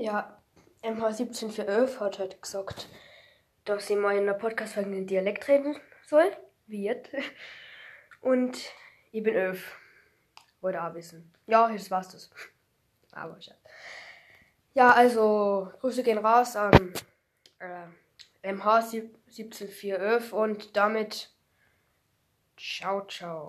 Ja, MH17411 hat halt gesagt, dass sie mal in einer Podcast-Folge einen Dialekt reden soll. Wie jetzt. Und ich bin 11. Wollte auch wissen. Ja, jetzt war's das. Aber schade. Ja, also, Grüße gehen raus an äh, MH17411 und damit ciao, ciao.